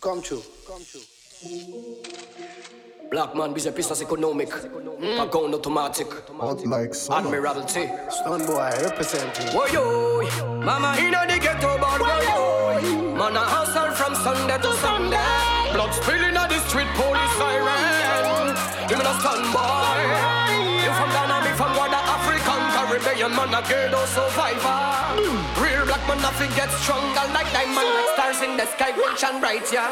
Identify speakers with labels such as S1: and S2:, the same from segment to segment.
S1: Come true. Come true. Black man, business business economic. Mm. Account automatic.
S2: Hot like summer.
S1: Admiralty.
S2: Stun boy representing.
S1: Whoa yo, mama inna the ghetto bad whoa yo. Man a hustle from Sunday to Sunday. Blood spilling on the street, police siren. Give me a stand boy. You from Ghana, me from Wada, African, Caribbean, man a ghetto survivor. Real black man nothing get stronger like diamond, like stars in the sky, rich and bright, yeah.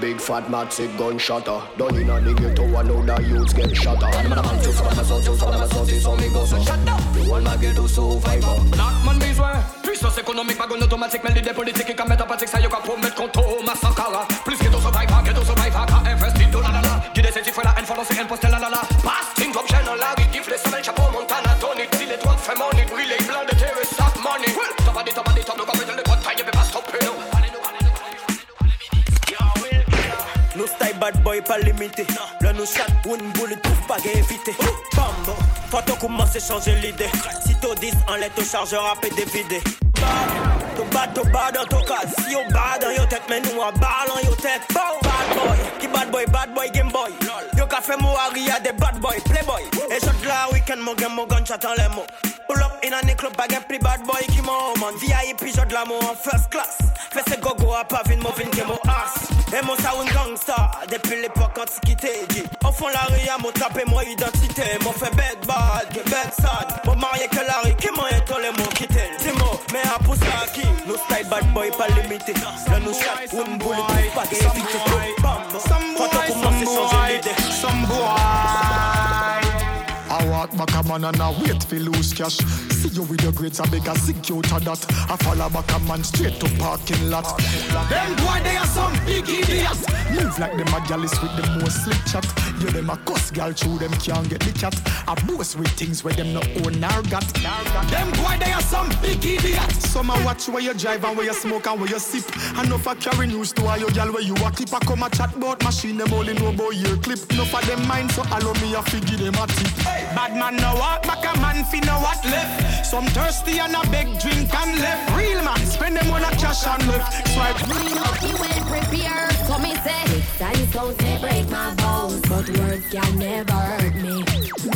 S1: Big fat massive gunshotter. Don't inna the ghetto, I know the youths get shot. I'm a man, two, some of my sons, two, some of my sons, so me go so shut up. You want my ghetto survivor. Black man besoin. Puissance économique, wagon automatique, mêle des politiques, et métapathique, ça y est, qu'on pour mettre contre massacre. Plus ghetto survivor, ghetto survivor, KFS, Tito, la la la. Guide ses fue la haine, follow ses impostes, la la la.
S3: Bad boy pas limité. Là nous chat une boule trouve pas éviter Bambo qu'on commence à changer l'idée. Si t'au 10 en lettre au chargeur à péter vidé Bad To bad to bad en tout cas Si on bad dans yo tête mais nous en ball en yo tête. Bad boy Qui bad boy bad boy game boy. Yo fait moi à des bad boy playboy. Et shot là weekend mon game mon gunshot en les mots. Pull up in a club bag plus bad boy qui m'en man VIP jeu de l'amour en first class. Fais ce gogo à pas vine mon vine qui mon ass Et mon sound gangsta Depuis l'époque antiquité dit Au fond la ria mon tapé moi identité. Mon fait bad bad, que bad sad. Mon marié que la rue qui m'a les mots quitté Dis-moi, mais à pousser à qui? Nous style bad boy pas limité. Là nous chat, une boule, pas à changer l'idée
S4: Some boy. Walk back a man and I wait for lose cash. See you with your grades, I beg a to that. I follow back a man straight to parking lot. Them boy, they are some big idiots. Move like them a with the most slick chat. You them a cuss gal through them can't get the cat. I boast with things where them no own nor got. Them boy, they are some big idiots. Some a watch where you drive and where you smoke and where you sip. And no for carry news to all your gal where you a clip. I come a chat about machine, them only know about your clip. No for them mind, so allow me a figure them a tip. Bad man no walk back a man fi no what left. Some thirsty and a big drink and left. Real man spend them on a cash and left. Swipe.
S5: You ain't prepared, so me say sounds they break my bones But words can never hurt me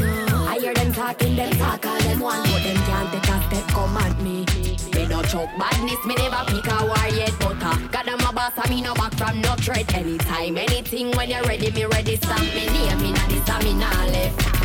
S5: No I hear them talking, them talk all them want But them can't take a step come at me Me no choke badness, me never pick a war yet But uh, God I'm a boss, and me no back from no threat Anytime, anything, when you're ready, me ready Stamp me near me not this, and me not left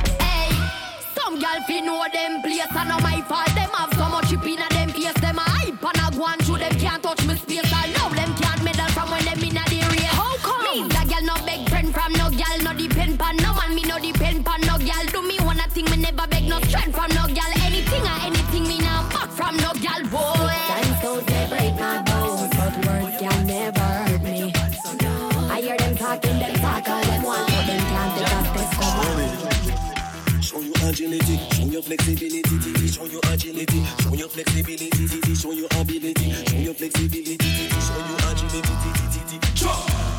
S5: some gal fi know them place and not my fault. Them have so much chip in them face. Them a hype and a go on through them can't touch me space. I know them can't medal from when them inna the race. How come? Me the gal no beg friend from no gal, no depend pan no man. Me no depend pan no gal. Do me one a thing me never beg no strength from no gal. Anything or anything me now back from no gal boy. Time so they break my bones, but words can never hurt me. I hear them talking, them talk all them want, but them can't
S3: agility, show your flexibility, show your agility, show your flexibility, show your ability, show your flexibility, show your agility.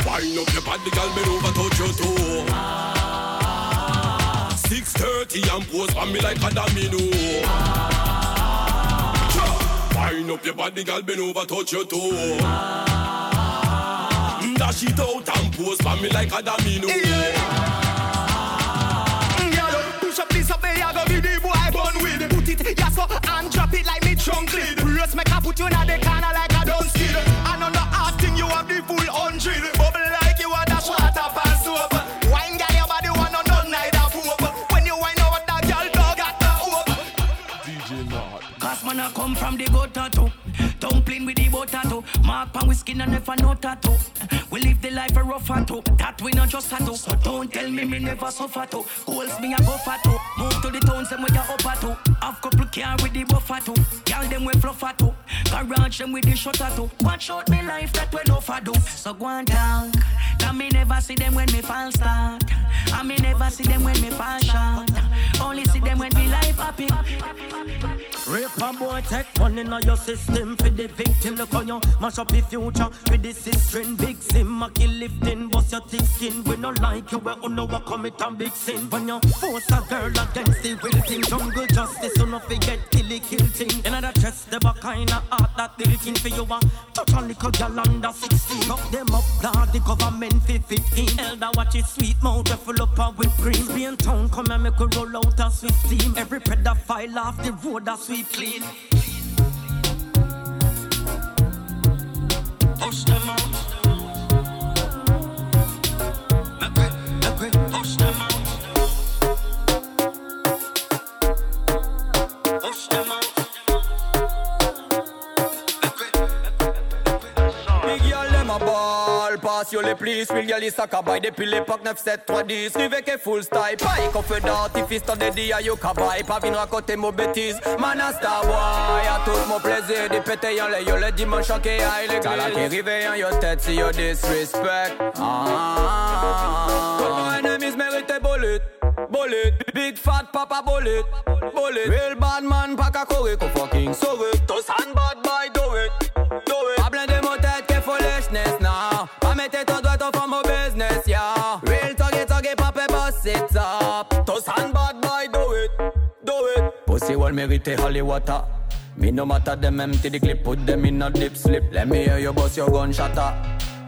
S6: Wind up your body, girl, bend over, touch your toe. 6:30 and pose for me like a domino. Wind up your body, girl, bend over, touch your toe. Dash it out and pose for me like a domino.
S4: Push up this up there, I go with the boy born with it. Put it, yeah, so and drop it like me trunk lid. Brace make I put you in the corner like a done skid. And on the hard thing, you have the full hundred. Bubble like you are dash water pass soap. Wine girl, your body want no none neither poop. When you wine over that girl, dog got the hope.
S7: Cause man I come from the gutter too Dumpling with the butter too oh. Mark pan whiskey and never no tattoo oh. We live the life a rough too oh. That we not just tattoo So don't tell me me never suffer too Goals me a go for Move to the towns them with the upper too Half couple car with the buffer too. Girl them with fluffer too Garage them with the shutter too. Watch out me life that we no for do So go and talk. I me never see them when me fall start. I me never see them when me fall short. Only see them when me life happy.
S3: Rape a boy, take money in your system for the victim. Look on you, mash up the future with the system. Big sim, a kill lifting, bust your thick skin. We no like you, we on know what commit a big sin. When you force a girl against the will thing, jungle justice, so no forget kill it, kill thing. Another chest, the back kind of art that building for you. Uh, touch a little girl under 16. Up them up, guard the government for 15. Elder watch it sweet mouth, full up of whipped cream. Spain town, come and make a roll out a swift team. Every pedophile off the road, a sweet clean. Push
S8: you les plis Will girl, ça cabay depuis l'époque 9, 7, 3, 10 Rive que full style, paille qu'on fait d'artifice T'en dédie à you cabay, pas vin raconter mon bêtise Man a star boy, a tout mon plaisir Di pété yon le yo le dimanche en que aille T'as la qui rive en yo tête si yo disrespect. Ah, Ton enemies mérite bullet Bullet, big fat papa bullet Bullet, real bad man pas qu'à courir qu'on fucking sauve Tous hand bad boy Holy water Me no matter them empty the clip Put them in a deep slip. Let me hear you bust your gunshot ah.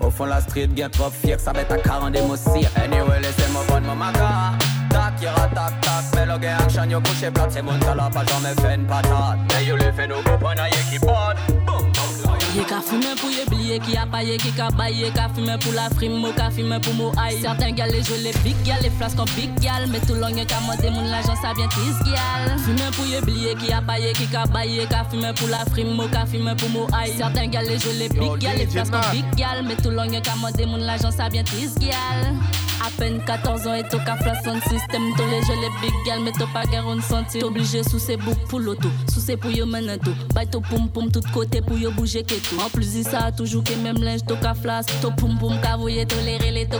S8: Au fond la street get trop fier Ça bête à 40 des moussis Anyway laissez-moi bonne mon maga. Tac, y'a tac tac Mais le gars action yo couché plate C'est mon pas jamais fait une patate Mais yo le fait nous comprendre Y'a qui pote Boum boum
S9: Ye ka fume pou ye bliye ki a paye ki ka baye Ka fume pou la frime, mo ka fume pou mo aïe. Certains gal les jeux les big gal, les flasques en big gal Mais tout long ye ka mode moun l'argent ça bien tis gal Fume pou ye bliye ki a paye ki ka baye Ka fume pou la frime, mo ka fume pou mo aïe. Certains gal les jeux les big gal, les flasques en big gal Mais tout long ye ka mode moun l'argent ça bien tis gal à peine 14 ans et tout ka flash son système Tous les jeux les big gal mais t'as pas garon senti T'es obligé sous ses boucs pour l'auto Sous ses pour yo tout Bye to poum poum tout côté pour yo bouger que tout En plus de ça toujours que même linge to ka flash To poum poum ka voye tolérer les to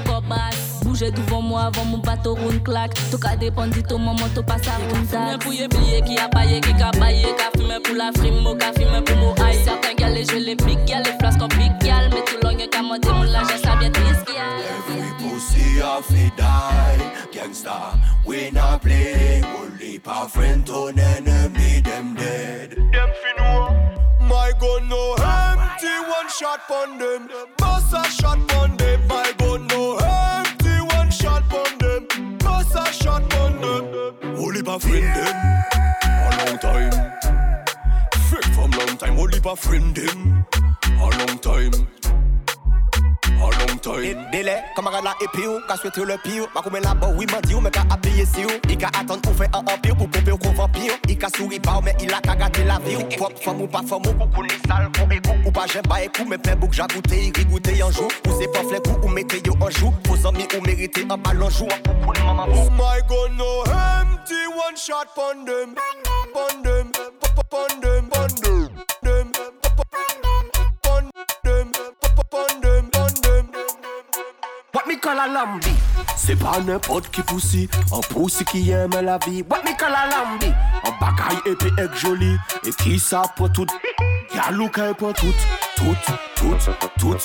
S9: Bouger devant moi avant mon bateau roule claque. To ka dépendre ton moment to passe à roule Fume pour y oublier qui a paillé qui ka baillé Ka fume pour la frime mo ka fume pour mo aïe Certains gal les jeux les big gal les flasques en big gal Mais tout long ka monter mon l'argent ça bien triste
S6: Every pussy a fi die. Gangsta, we not play. Only pa friend to enemy, shot pon them. Bust a shot pon them My gun no empty, one shot pon them. Bust a shot pon them. Only pa friend them. A long time. Fake from long time Only pa friend them. A long time A long time
S10: Délai, camarade là et puis ou, qu'a souhaité le pire. Ma commune là-bas, oui, m'a dit ou, mais qu'a appuyé si ou. Il qu'a attendre ou fait un empire pour pomper ou qu'on vampire. Il qu'a souri pas, mais il a qu'à gâter la vie. Pop, femme ou pas femme ou, pour qu'on est sale, qu'on écoute. Ou pas j'aime pas écoute, mais plein bouc, j'ai goûté, il goûté un jour. Ou c'est pas flex ou mettez yo un jour. Vos amis ou méritez un ballon jour. Pour qu'on maman.
S6: Oh my gun no empty, one shot pon them, pon them, pon pon them, pon them, them, pon them, pon them, pon them.
S10: What me call a lambi? C'est pas n'importe qui poussi, un poussi qui aime la vie. What me call a lambi? Un bagaille épais et joli, et qui ça pour tout? Y'a look pour tout, tout, tout, tout.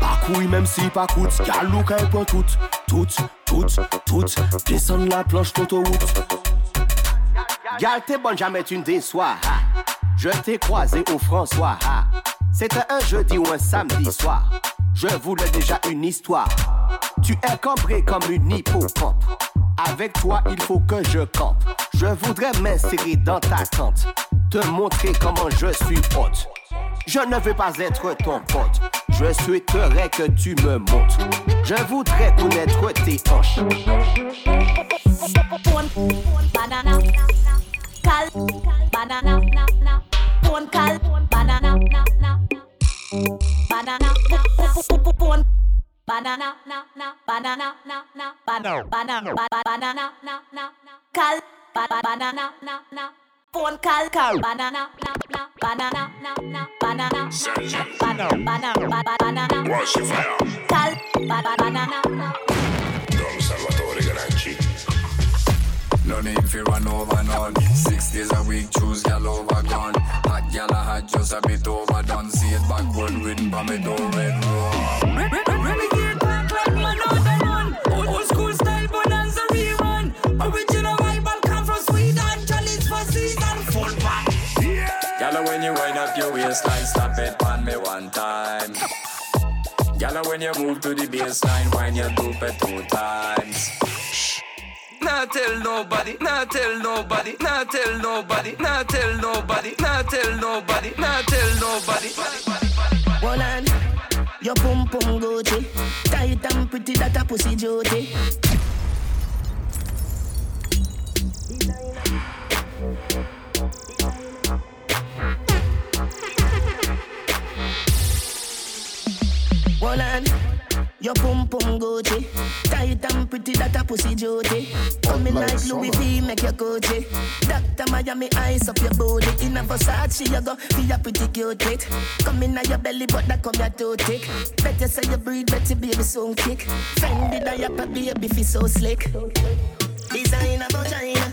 S10: Pas couille même si pas coûte. Y'a look pour tout, tout, tout, tout. Descendre la planche d'autoroute. Gal t'es bonne, jamais tu ne déçois. Je t'ai croisé au François. C'était un jeudi ou un samedi soir. Je voulais déjà une histoire. Tu es cambré comme une hippocampe. Avec toi, il faut que je campe. Je voudrais m'insérer dans ta tente. Te montrer comment je suis hôte. Je ne veux pas être ton pote. Je souhaiterais que tu me montres. Je voudrais connaître tes hanches.
S11: Banana, na, na, banana, na, na, banana, banana, ba- banana, na, na, cal, ba- ba- banana, na, na. Pon cal, cal, banana, na, na, banana, na, na, banana, banana, banana, ba- ba- banana,
S12: Wash fire.
S11: cal, banana.
S13: Don Salvatore Granci.
S14: No need for run over none. Six days a week, choose gal over gun. Hot gal a hot, just a bit overdone. See it backward, written by me, don't red rum. Waistline, stop it on me one time. Gala, when you move to the baseline, wind your loop it two times.
S15: Nah tell nobody, nah tell nobody, nah tell nobody, nah tell nobody, nah tell nobody, nah tell nobody.
S16: Hold on, your pum pum Gucci, tight and pretty that a pussy duty. Hold on, your pum pum Gucci, tight and pretty that a pussy duty. Coming
S2: Like
S16: like Louis. V, make your Gucci. Doctor Miami eyes up your booty. In a Versace, you go feel a pretty cute it. Come in your belly, but that come your too. Better say you breathe, better baby soon kick. Fendi diaper, baby feel so slick. Designer vagina,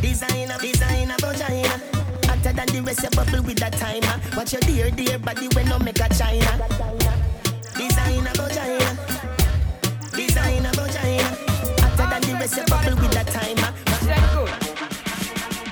S16: designer, designer vagina. Hotter than the rest, you bubble with that timer. Watch your dear, dear body when no make a China. Designer designer. Hotter than the rest, you bubble with that timer.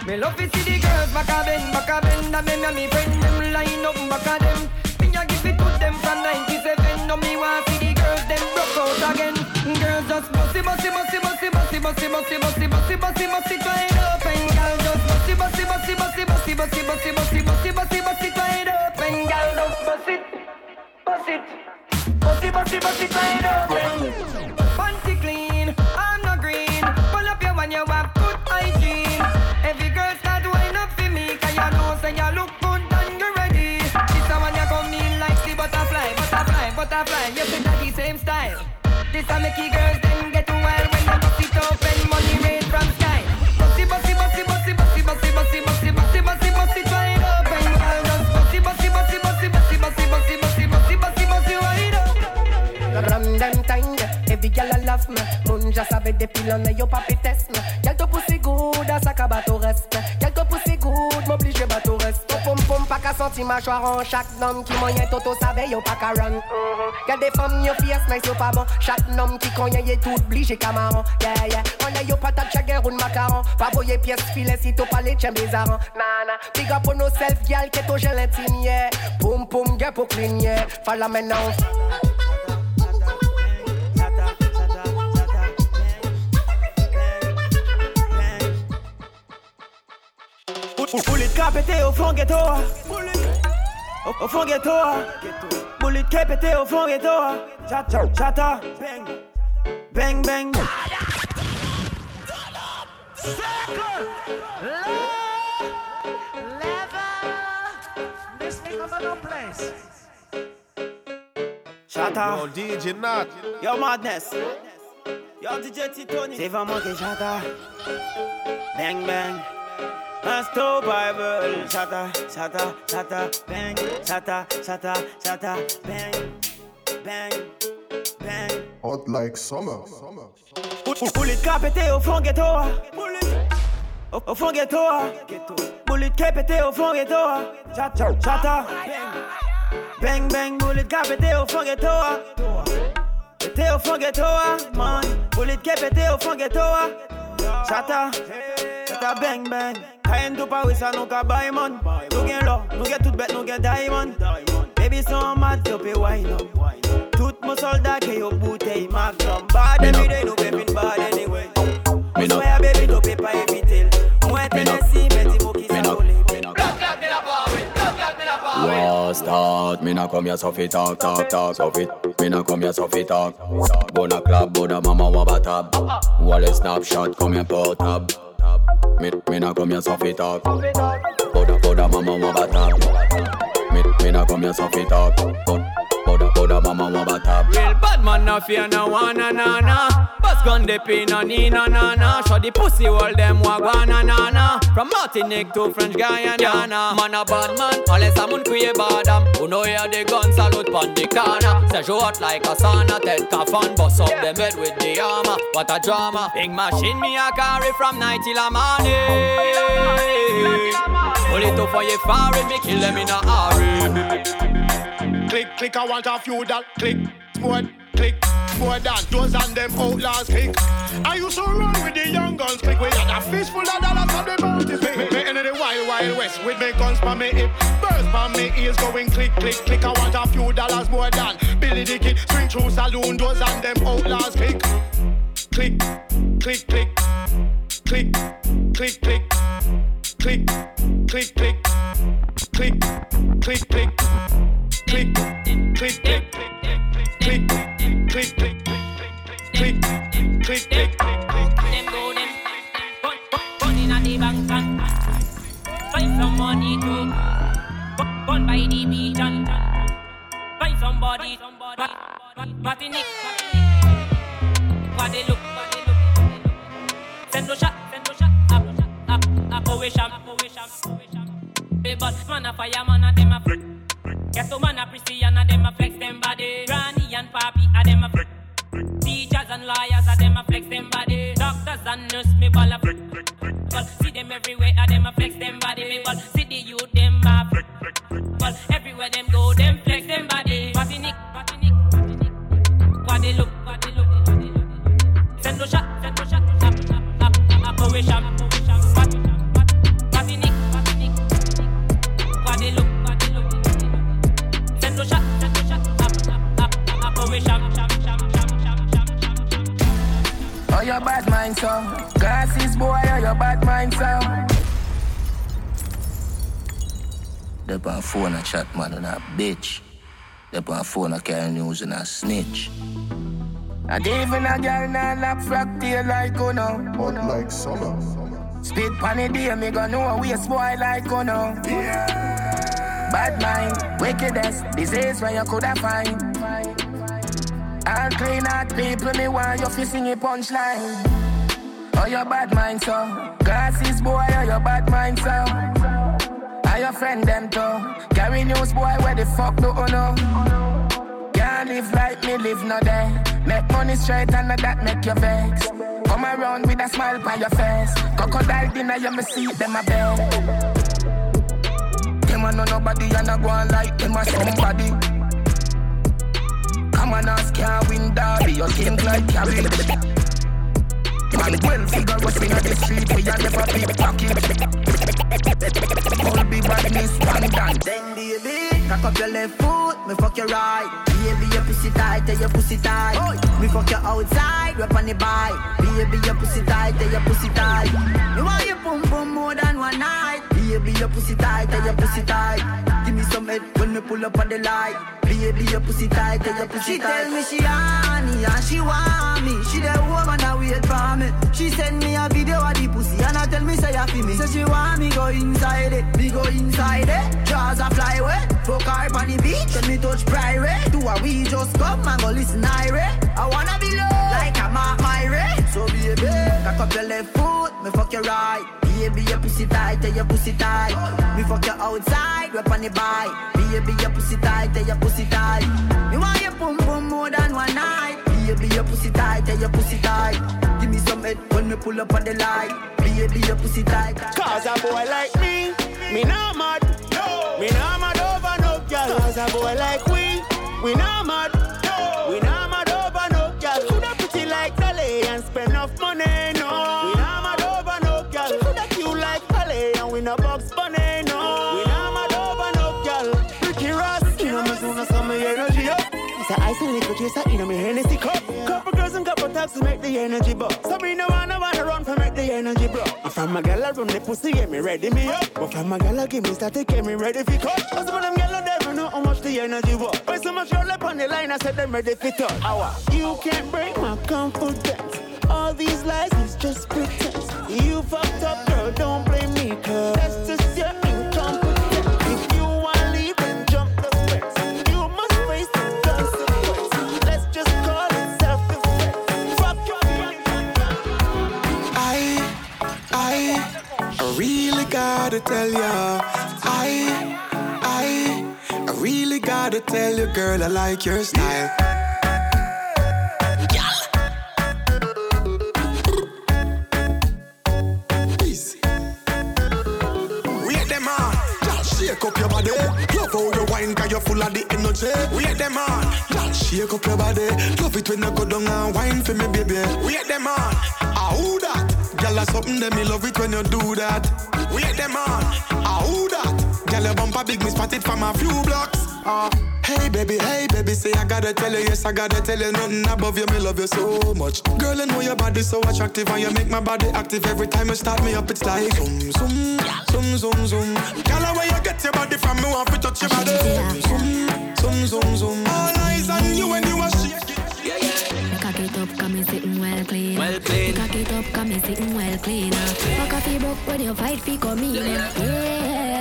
S17: Me love to see the girls back a bend, back a bend And me and me friend them line up back a them Me a give it to them from 97 No me want see the girls them broke out again Girls just bossy, bossy, bossy, bossy, bossy, bossy, bossy, bossy, bossy, bossy, bossy, up And girl just bossy, bossy, bossy, bossy, bossy, bossy, bossy, bossy, bossy, bossy, bossy, up And girl just boss it, boss it Bossy, bossy, bossy, it up
S16: orgasme Moun ja save depi lan e yo pa pites me. Gyal to pousi goud, a sa ka bato respe. Gyal to pousi goud, m'oblige bato respe. Pom pom pa ka senti ma chwa ran. Chak nom ki manyen toto save yo pa ka ran Gyal mm-hmm. de fam yo fiyes nice yo pa bon. Chak nom ki konyen ye tout oblige kamaran Yeah yeah, konyen yo patat chagen roun makaran Pa boye piyes file si to pale chen bezaran. Nana, big up on no self gyal keto jen l'intimye Pom pom gyal po clean yeah. Fala menan
S3: Bullet cap pété au fond ghetto. Au, fond ghetto. Bullet cap pété au fond ghetto. Chata, chata Bang, bang Chata
S2: Yo, DJ Nath.
S3: Yo madness. Yo DJ Titoni C'est vraiment que chata Bang bang Unstoppable Chata, chata, chata Bang, chata, chata, chata Bang, bang, bang.
S2: Hot like summer.
S3: Bullet cap pété au oh, fond ghetto Au, oh, fond ghetto Bullet cap pété au oh, fond ghetto Chata, chata Bang. Bang bullet cap pété au fond ghetto Pété au fond ghetto man. Bullet cap pété au fond ghetto Chata Chata bang bang Kayen to Paris a nou ka buy man. Nou gen lo, nou gen tout bet, nou gen diamond. Baby so mad, yo pe wine up. Tout mon soldat ke yo bouteille magnum Bad every day, nou pepin bad anyway.
S14: Me
S3: Swear baby, no pay pa evitil Mwen Tennessee, meti mo ki sa ole
S14: War start, me nah come here so fi talk, talk, talk, so fi Me nah come here so fi talk. Bona club, bona mama wabba tab. Wale snapshot, come here put tab me, me not come here so fit up. Boda, boda, mama want back up. Me, me not come here so talk. up. Bona, bona mama wabba tab
S15: Real bad man
S8: no fear no one na na na. Bust gun dip in no need no na na. Show the pussy all them wagwan na na na. From Martinique to French Guyana. Man a bad man, unless I'm on queer badam. Who know hear the gun salute pon the corner. Say show hot like a sauna, Ted Kafan bust up them head with the armor. What a drama. Big machine me a carry from night till a morning. Pull it up for you far me kill them in a hurry.
S18: Click, click, I want a few that click, squad, click, more than those and them outlaws click. I used to run with the young guns click. We had a fistful of dollars on the bounty click. Me, me into the wild, wild west with me guns for me hip. Birds for me ears going click, click, click. I want a few dollars more than Billy the Kid. Swing through saloon doors and them outlaws click. Click, click, click, click, click, click, click, click, click, click, click, click, click, click, click, click, click, click, click, click, click.
S19: Them them and and boss man a fireman a dem a flex Ghetto man a Christian a dem a flex them body. Granny and papi a dem a flex. Teachers and lawyers a dem a flex them body. Doctors and nurse me ball a flex a
S20: bitch. They on phone a carry news and a snitch.
S21: And even a girl nah lock frack tail like you know.
S2: Hot like summer.
S21: Spit pan the day, me go know we a waste boy like you know. Bad mind, wickedest disease where you coulda find. All clean out people, me want you fi sing a punchline. Oh, your bad mind, so. Glasses, boy, oh, your bad mind, so. Your friend them too? Carry news, boy, where the fuck do you know? Can't live like me, live no day. Make money straight and not that make you vex. Come around with a smile on your face. Crocodile dinner, you me see them a bed. Them a know nobody and a go on like them a somebody. Come on, ask can't win derby. You think like cabbage. Man, well figure what's in the street, we a never pickpocket. All be badness, one done.
S22: Then baby, cock up your left foot, me fuck your right. Baby, your pussy tight, tell your pussy tight. Me fuck you outside, rap on the bike. Baby, your pussy tight, tell your pussy tight. Me want you pum pum more than one night. Baby, your pussy tight, tell your pussy tight. Give me some head when me pull up on the light. Baby, your pussy tight, tell your pussy tight. She tell me she honey and she want me. She the woman that wait for me. She send me a video of the pussy and I tell me say I feel me. So she want me go inside it, me go inside it. Jaws a fly away, fuck her on the beach. Let me touch private. Do a we just come and go listen irate. I wanna be low like a Mark Myrie. So baby, cock up your left foot, me fuck your right. Baby, your pussy tight, tell your pussy tight. Me fuck your outside, rap on the bike. Baby, your pussy tight, tell your pussy tight. Me want your pum pum more than one night. Baby, your pussy tight, tell your pussy tight. Give me some head when me pull up on the light. Baby, your pussy tight.
S23: Cause a boy like me, me not mad. No. Me not mad over no girl. Cause a boy like we, we not mad. And make the energy buck. So me no wanna wanna run for make the energy bro. I'm from a gal run the pussy, get me ready me up. But from a gal I give me static, get me ready for cut. Cause some of them gal never know how much the energy was. Why so much roll up on the line, I said them ready for touch. Hour. You can't break my confidence. All these lies is just pretense. You fucked up, girl, don't blame me, cause that's just your incompetence.
S4: Tell ya, I, I, I really gotta tell you, girl, I like your style. Easy. Wait them on, just shake up your body. Love how you wine, you're full of the energy. Wait them on, just shake up your body. Love it when you go down and wine for me, baby. Wait them on, ah who that? Girl, that's something that me love it when you do that. Wait them on, ah who that? Girl, your bumper big, me spot it from a few blocks. Ah, hey baby, hey baby, say I gotta tell you, yes I gotta tell you, nothing above you, me love you so much. Girl, I know your body so attractive and you make my body active every time you start me up. It's like zoom, zoom, zoom, zoom, zoom. Girl, where you get your body from, me want to touch your body. Zoom, zoom, zoom, zoom. All eyes on you when you are shaking.
S5: Cock it up, come me sitting well clean.
S24: Well clean.
S5: Cock it up, come me sitting well clean. Fuck off your broke when you fight fi come in. Yeah, yeah.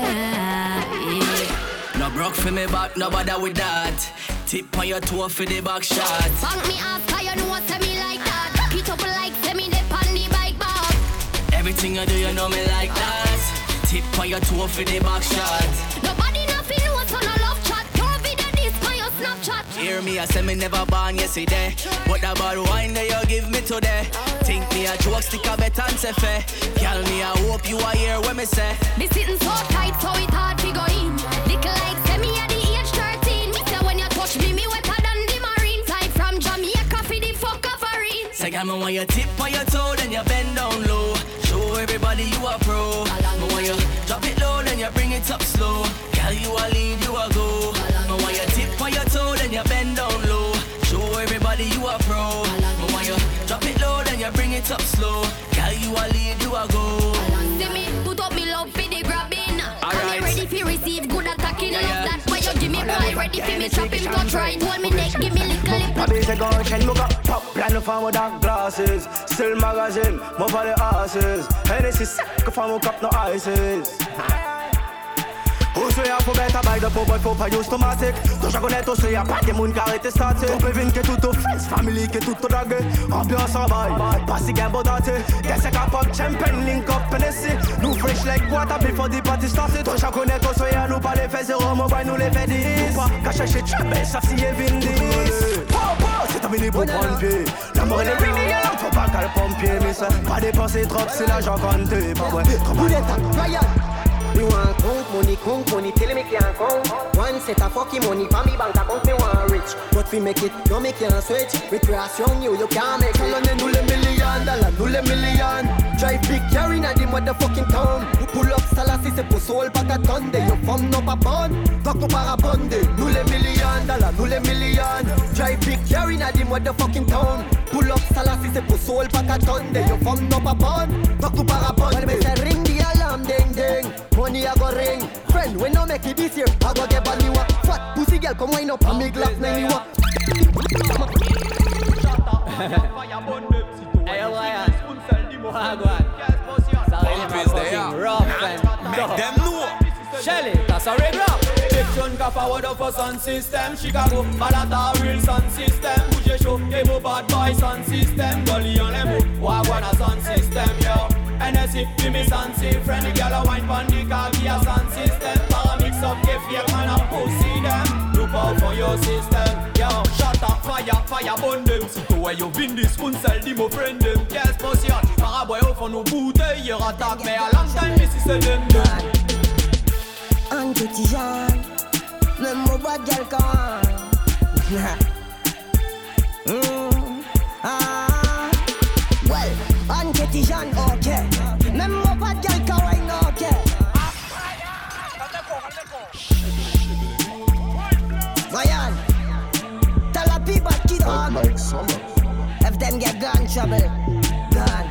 S24: No broke for me back, no bother with that. Tip on your toe for the back shot.
S5: Bang me ass, cause you know say me like that. Cock it up like me on the bike back.
S24: Everything I do, you know me like that. Tip on your toe for the back shot.
S5: Nobody
S24: Hear me, I say me never born yesterday. But that bad wine that you give me today. Think me a joke, stick a bet and say fair. Girl, me, I hope you are here when me say.
S5: Me sitting so tight, so it hard to go in. Little like me at the age 13. Me say when you touch me, me wetter than the marine. Type from Jamaica for the fuck offering.
S24: Say, girl, me want you tip on your toe, then you bend down low. Show everybody you a pro. Me want you drop it low, then you bring it up slow. Girl, you a lead, you a go. Me want you tip on your toe, then you bend down low. Show everybody you a pro. Me want you drop it low, then you bring it up slow. Girl, you a lead, you a go.
S5: See me put up me love for the grabbing.
S24: Alright.
S5: I'm ready for receive good attacking.
S24: Yeah,
S5: Love
S24: yeah.
S5: that why you give me boy. Ready for me chop him touch right. Hold me neck, give me little lip.
S25: Papi se gonchen, muka pop Plan of femme dark glasses Still magazine, move for the asses Hennessy sick, femme cup no ices Ou se a pou bet a bay de pou boy faut pas use automatic Touche a connaître ou se a pas de moun qui arrête statique Ton pévin que tout au friends, family que tout au drague Ambiance pas si gain bon daté Qu'est-ce qu'a pop, champagne, link up, Hennessy. Nous fresh like water before the party started a connaître ou se a nous pas les faits zéro, mon boy nous les fait 10 Qu'à chercher trouble, sauf si est vindis c'est terminé pour prendre pied L'amour et les ring, les gars, faut pas qu'elle pompier Mais ça, pas dépenser trop, c'est l'argent compté Pas vrai, trop mal
S26: Me want count money, count money, tell me can't count. One set of fucking money for me bank account, me want rich. But we make it, no me can't switch. Recreation, you, you can't make it.
S8: Tell nous les millions, dollar, nous les millions. Drive big car inna the motherfucking town. Pull up Salassi, c'est pour soul, pas qu'à tonde. Yo, femme, non pas bonne. Fuck nous parabonde. Nous les millions, dollar, nous les millions. Drive big car inna the motherfucking town. Pull up Salassi, c'est pour soul, pas qu'à tonde. Yo, femme, non pas bonne. Fuck nous parabonde.
S26: Well, ding ding.
S8: Money I go ring. Friend, we no make it this year. I go get bad me wa. Fat pussy girl, come wind up on me glass, make me wa.
S27: Hey, Ryan. Wagwan. Sorry,
S24: Pump
S27: my
S24: is
S27: fucking
S24: there.
S27: rough and
S24: Make them know.
S27: Shelly, that's a regular. Big tune ka forward up for sound system. Chicago, Malata, real sound system. Bouge chaud, et beau bad boy sound system. Gully on les mots, wagwan a sound system, yo. NSC, give me sound system. Friendly gal a wine pon the car, give a sound system. Para mix up the fake man a pussy them. Look out for your system, yo. Shut up, fire, fire, burn them. Si toi yo vin dis spoon sel, di mo friend them. Yes, potion. Para boy au fond nos bouteilles, y attaque, mais à long time, mais si c'est them,
S26: petit Jean, même mon bois de. Mm, ah, un petit Jean, ok. Même mon bois de gel quand, ok. Ryan, tell a people kid on.
S2: Like summer.
S26: If them get gun trouble, gun.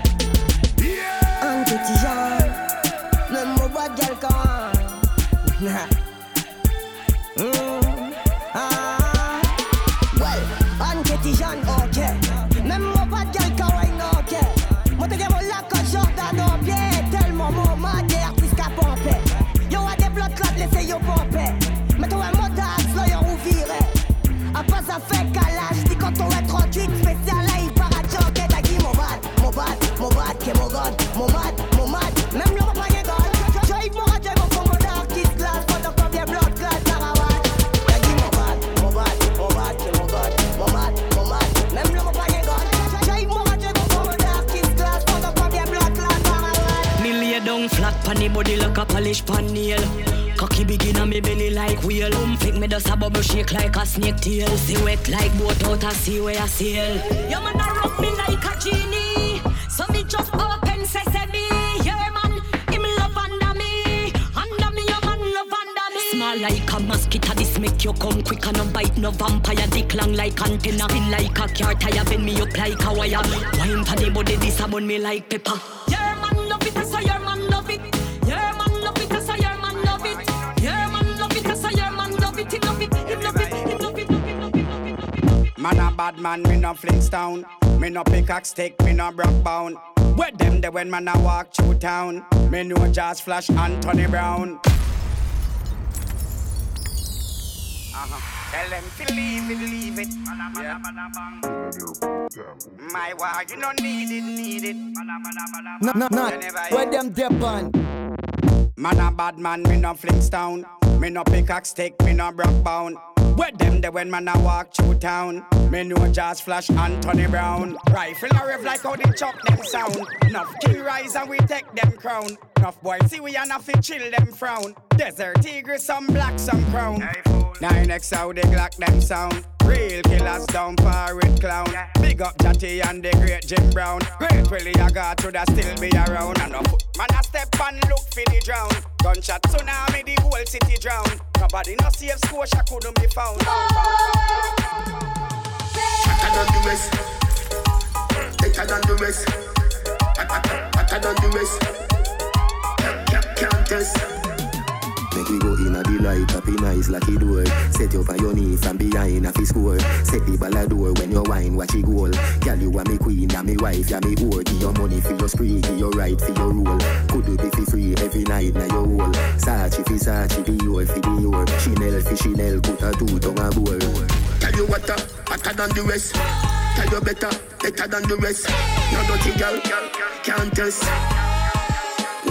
S26: Un petit Jean, même mon bois de gel quand. Mm,
S24: sea where I sail. Your man a rub me like a genie. So me just open sesame. Yeah man, him love under me. Under me, your man love under me. Small like a mosquito, this make you come quick and no bite no vampire. Dick long like antenna. Spin like a car tire, bend me up like a wire. Wine for the body, this a burn me like pepper. Man
S28: a bad man, me no Flintstone. Me no pickaxe stick, me no brock bound. Where them the when man a walk through town? Me no Jazz Flash Anthony Brown. Uh-huh. Tell them to leave it, leave it. Yeah. My war, you don't need it, need it.
S29: No, no, no. Where them dip on?
S28: Man a bad man, me no Flintstone. Me no pickaxe stick, me no brock bound. Where them the when man a walk through town? Me no Jazz Flash Anthony Brown. Rifle a rev like how the chuck them sound. Enough king rise and we take them crown. Enough boy see we and fi chill them frown. Desert eagle, some black, some crown. Nine X how they glock them sound. Real killers down with clown. Big up Jatty and the great Jim Brown. Great Willie I got to that still be around. And no foot man a step and look for the drown. Gunshot tsunami the whole city drown. Nobody no safe Scotia couldn't be found.
S16: Hotter than the rest. Better than the rest. Hotter than the rest.
S30: A the light up in eyes like it door. Set you on your knee from behind a fi score. Set the ball a door when you wine, watch it goal. Girl, you are me queen, and me wife, ya me whore. Give your money for your spree, give your right for your rule. Could do be fi free every night na your hole. Sachi fi Sachi, be your fi be your. Chanel fi Chanel, put a two tongue a bowl.
S16: Tell you what, uh, hotter than the rest. Tell you better, better than the rest. No dirty girl, can't test.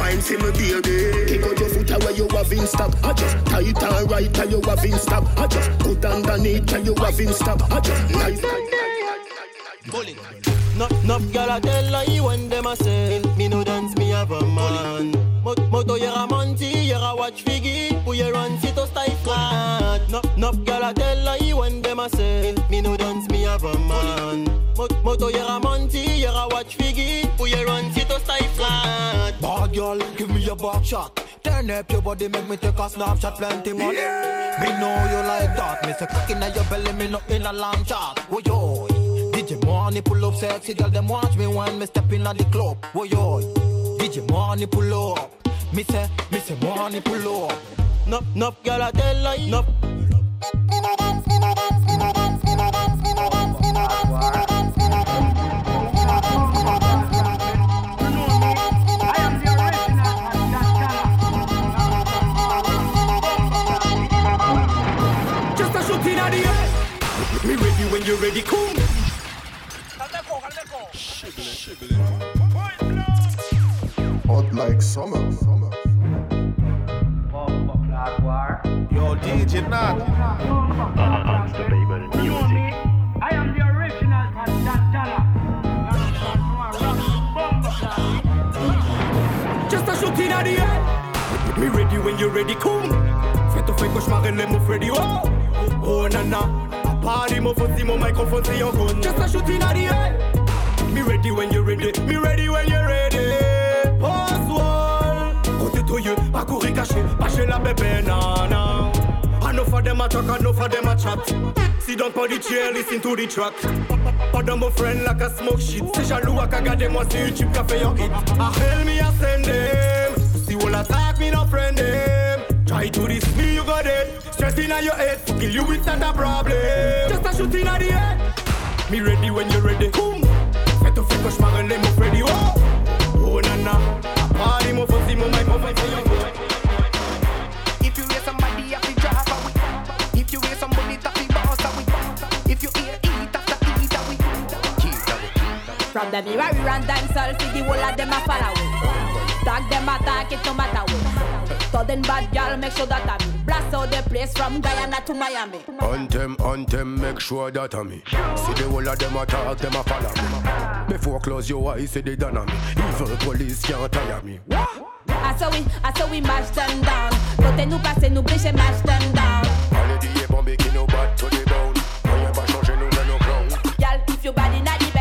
S16: Wine for me, baby. Take out your foot away, you have in stock. I just tight and right, tell you have in stop. I just put underneath, tell you have in stop. I just knife.
S10: No, no girl a tell lie when them a say Me no dance, me have a man Mo- Moto yer a monty, yer a watch figgy Pour yer run sit to stay flat No, no girl a tell lie when them a say Me no dance, me have a man Mo- Moto yer a monty, yer a watch figgy Pour yer run sit to stay flat girl, give me your back shot Turn up your body, make me take a snapshot Plenty money Me know you like that Me say cock inna your belly, me not in a long shot Oh yo DJ Money pull up sexy girl, them watch me when me step in at the club. Whoa yo, DJ Money pull up. Me say, me say Money pull up. Nup nup girl I tell lie. Nup.
S18: Ready come.
S2: Hot like summer.
S6: Yo, DJ Nath.
S31: I am the original Tantantala.
S18: Just a shot in the air. Me ready when you ready, come. Faites fait cauchemar et les mots Freddy, oh. Oh nana. Party, mo fuzzy, mo microphone, c'est your gun. Just a shot in the air. Me ready when you're ready. Me ready when you're ready. Pass wall. Côté toyeux, pas courir caché, pas chez la bébé, nana. Enough of them a talk, enough of them a chat. Sit down on the chair, listen to the track. De mon friend like a smoke shit. C'est jaloux à regarder moi, c'est YouTube qui a fait your hit. Ah, hell me I send them. See all attack me, no friend them. Try to diss me, you got it. Stress in your head, to kill you with not a problem. Just a shoot in the head. Me ready when you're ready. Come. Faites au fait cauchemar et les mots Freddy, oh. Oh nana. Party, mo fuzzy, mo microphone, c'est your gun.
S32: If you hear somebody, have to drop a we. If you hear somebody, have to bounce a. If you hear eat after eat a we. We.
S11: From the mirror, we run dancehall, see the whole of them a follow. Tag them attack, it no matter what. Sudden bad girl, make sure that I me. Blast out the place from Guyana to Miami.
S18: Anthem, anthem, make sure that I me. See the whole of them attack, them a follow me. Before close your eyes, see they done on me. Evil police can't tire me.
S11: I
S33: saw we, I saw we mash them down. Côté nous passer, nous blécher, mash them down.
S16: Allez, dis, bon, qui nous bat to the bone. Voyez pas changer, nous, dans nos clowns.
S33: Y'all, if your body not the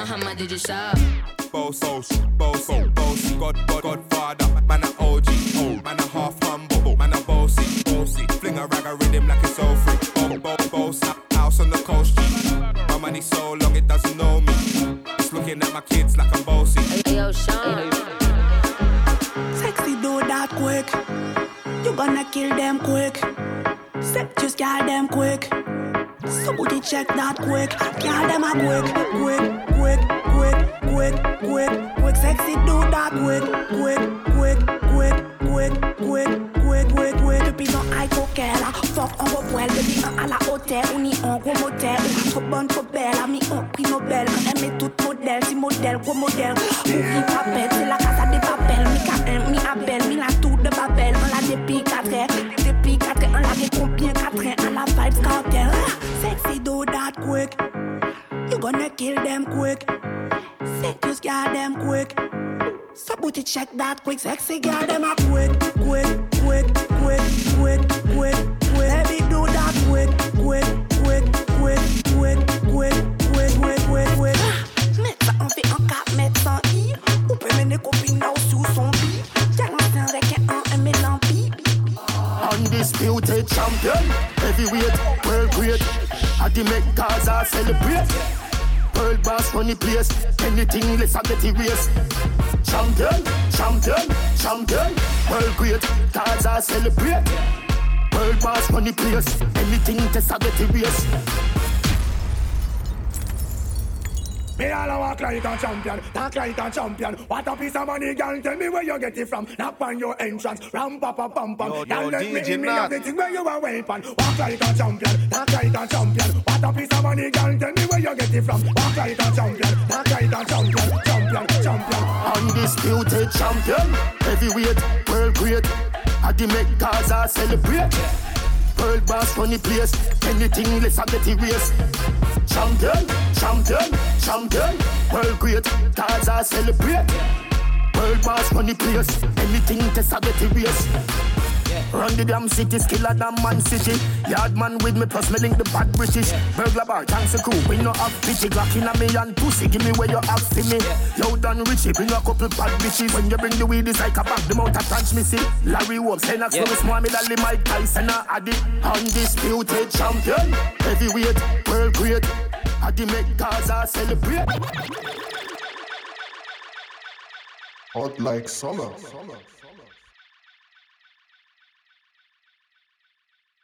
S34: baby, I'm a hammer, did you shop?
S35: Boss, boss, boss, bossy, God, God, Godfather, man a OG, oh, man a half humble, man a bossy, bossy, fling a rag a rhythm like it's all free, oh, boss, boss, house on the coast, G. My money so long it doesn't know me, it's looking at my kids like I'm bossy.
S34: Hey, yo, Sean.
S36: Sexy do that quick. You gonna kill them quick. Set just get them quick. Check that quick. Kill them a quick, quick, quick, quick, quick, quick, quick. Sexy do that quick, quick, quick, quick, quick, quick, quick, quick, quick. Fuck. Depuis un à la toute modèle, si modèle, gros modèle. C'est kill them quick. Just got them quick. So booty check that quick. Sexy girl them a quick, quick, quick, quick, quick, quick, quick. Heavy do that quick, quick, quick, quick, quick, quick, quick, quick, quick, quick. Mettre ça en fait en cap, mettre ça en i. Ou peut mener copine là sous son lit. Tiens, c'est un requin en un mélampi.
S16: Undisputed champion, heavyweight, world great. I make Gaza celebrate. World boss run the place, anything less I get erased. Champion, champion, champion, world great. Gaza celebrate. World boss run the place, anything less I get erased.
S31: Me all walk like a champion, talk like a champion. What a piece of money, girl. Tell me where you get it from. Knock on your entrance, ram pa pa pam pam.
S37: Yo,
S31: Girl,
S37: yo,
S31: let me
S37: DJ
S31: in me
S37: Nat.
S31: have the where you a weapon. Walk like a champion, talk like a champion. What a piece of money, girl. Tell me where you get it from. Walk like a champion, talk like a champion, champion, champion.
S16: Undisputed champion, heavyweight, world great. I the make Gaza celebrate. World boss run the place, anything less I get erased. Champion, champion, champion, world great. Gaza celebrate. World run the place, anything less I get erased. Run the damn city, skiller than man city. Yard man with me, plus me link the bad British. Burglar bar, thanks a crew. We no have pity. Glock in a me and pussy. Give me where you have for me. Yo, done Richie, bring a couple bad bitches. When you bring the weed, it's like a bag. The mount of touch me see. Larry Wolf, Senax, yeah. Lewis Muhammad Ali, Mike Tyson, a Addy. Undisputed champion. Heavyweight, world great. Addy make Gaza celebrate.
S2: Hot like summer. summer.